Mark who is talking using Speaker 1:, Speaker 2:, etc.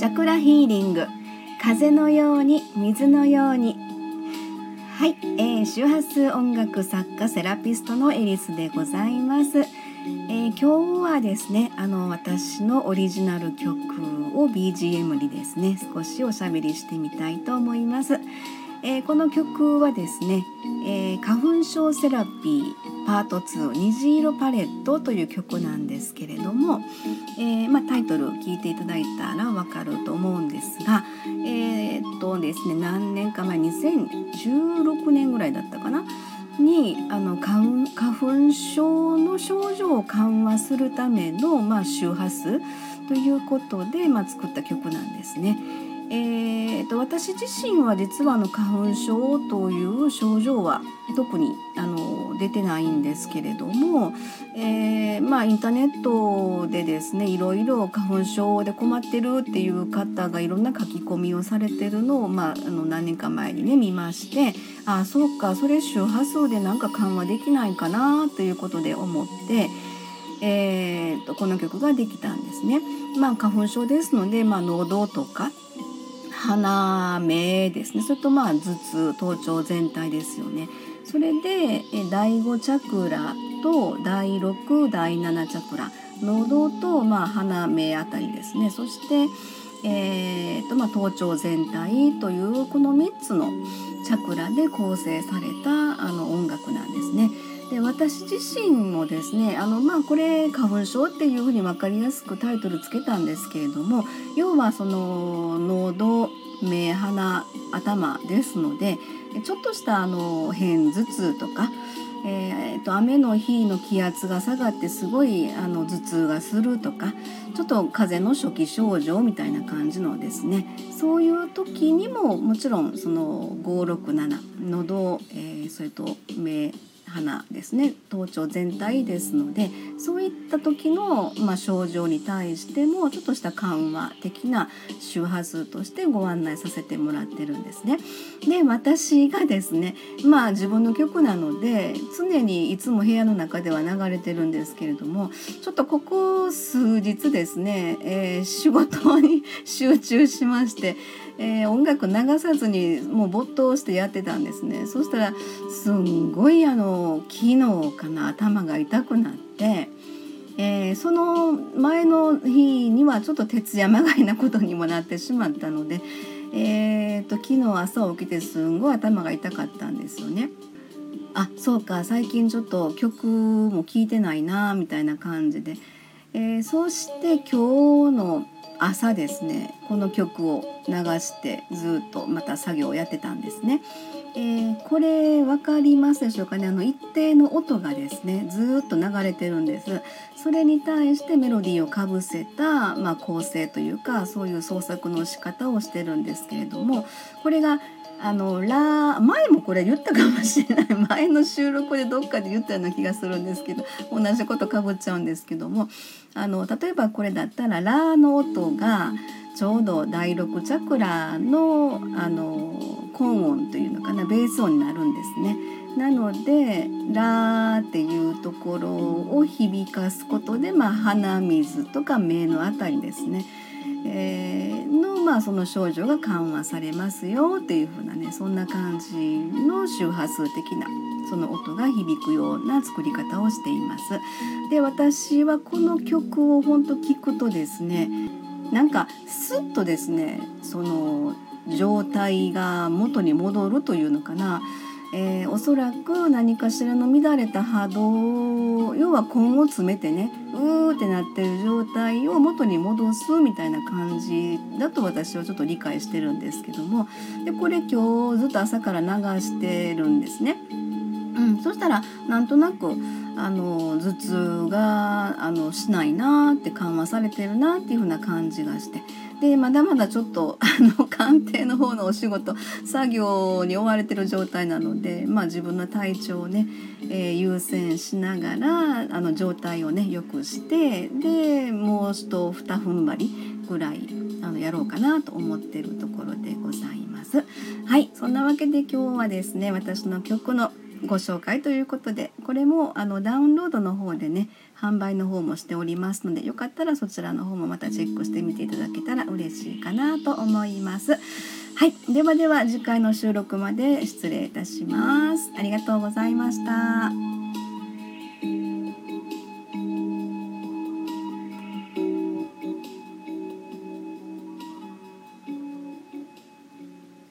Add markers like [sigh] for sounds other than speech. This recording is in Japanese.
Speaker 1: チャクラヒーリング。風のように水のように。はい、えー、周波数音楽作家セラピストのエリスでございます、えー、今日はですねあの私のオリジナル曲を BGM にですね少しおしゃべりしてみたいと思います、えー、この曲はですね、え花粉症セラピーパート2「虹色パレット」という曲なんですけれども、えー、まあ、タイトルを聞いていただいたらわかると思うんですがえ、っとですね何年か前2016年ぐらいだったかな？にあの花粉症の症状を緩和するための、まあ、周波数ということで、まあ、作った曲なんですね。えーと、私自身は実はあの花粉症という症状は特にあの出てないんですけれども、えー、まあ、インターネットでですねいろいろ花粉症で困ってるっていう方がいろんな書き込みをされてるのを、まあ、あの何年か前にね見ましてああそうかそれ周波数でなんか緩和できないかなということで思って。えーと、この曲ができたんですね。まあ、花粉症ですので、まあ、喉とか鼻目ですねそれとまあ頭痛頭頂全体ですよね。それで第5チャクラと第6第7チャクラ喉とまあ鼻目あたりですねそして、えーとまあ、頭頂全体というこの3つのチャクラで構成されたあの音楽なんですね。で私自身もですねあのまあこれ花粉症っていうふうに分かりやすくタイトルつけたんですけれども要はその喉目鼻頭ですのでちょっとしたあの片頭痛とか、えーと、雨の日の気圧が下がってすごいあの頭痛がするとかちょっと風邪の初期症状みたいな感じのですねそういう時にももちろんその567喉、えー、それと目花ですね頭頂全体ですのでそういった時の、まあ、症状に対してもちょっとした緩和的な周波数としてご案内させてもらってるんですね。で私がですねまあ自分の曲なので常にいつも部屋の中では流れてるんですけれどもちょっとここ数日ですね、えー、仕事に集中しましてえー、音楽流さずにもう没頭してやってたんですねそしたらすんごいあの昨日かな頭が痛くなって、えー、その前の日にはちょっと徹夜まがいなことにもなってしまったので、えーと、昨日朝起きてすんごい頭が痛かったんですよね。あそうか最近ちょっと曲も聴いてないなみたいな感じで、えー、そして今日の朝ですねこの曲を流してずっとまた作業をやってたんですね。えー、これ分かりますでしょうかねあの一定の音がですねずっと流れてるんですそれに対してメロディーをかぶせた、まあ、構成というかそういう創作の仕方をしてるんですけれどもこれがあのラ前もこれ言ったかもしれない。[laughs] 前の収録でどっかで言ったような気がするんですけど同じことかぶっちゃうんですけども。あの例えばこれだったらラの音がちょうど第6チャクラのあの根音というのかなベース音になるんですね。なので「ラ」っていうところを響かすことで、まあ、鼻水とか目のあたりですね。えー、の,、まあその症状が緩和されますよっていう風なねそんな感じの周波数的なその音が響くような作り方をしています。で私はこの曲を本当聞くとですねなんかスッとですねその状態が元に戻るというのかなえー、おそらく何かしらの乱れた波動要は根を詰めてねうーってなってる状態を元に戻すみたいな感じだと私はちょっと理解してるんですけどもでこれ今日ずっと朝から流してるんですね。うん、そしたらなんとなくあの頭痛があのしないなって緩和されてるなっていう風な感じがしてでまだまだちょっと [laughs] あの鑑定の方のお仕事作業に追われてる状態なので、まあ、自分の体調をね、えー、優先しながらあの状態をね良くしてでもう一ふた踏ん張りぐらいあのやろうかなと思ってるところでございます。はいそんなわけで今日はですね私の曲のご紹介ということでこれもあのダウンロードの方でね販売の方もしておりますのでよかったらそちらの方もまたチェックしてみていただけたら嬉しいかなと思います。はい、ではでは次回の収録まで失礼いたします。ありがとうございました。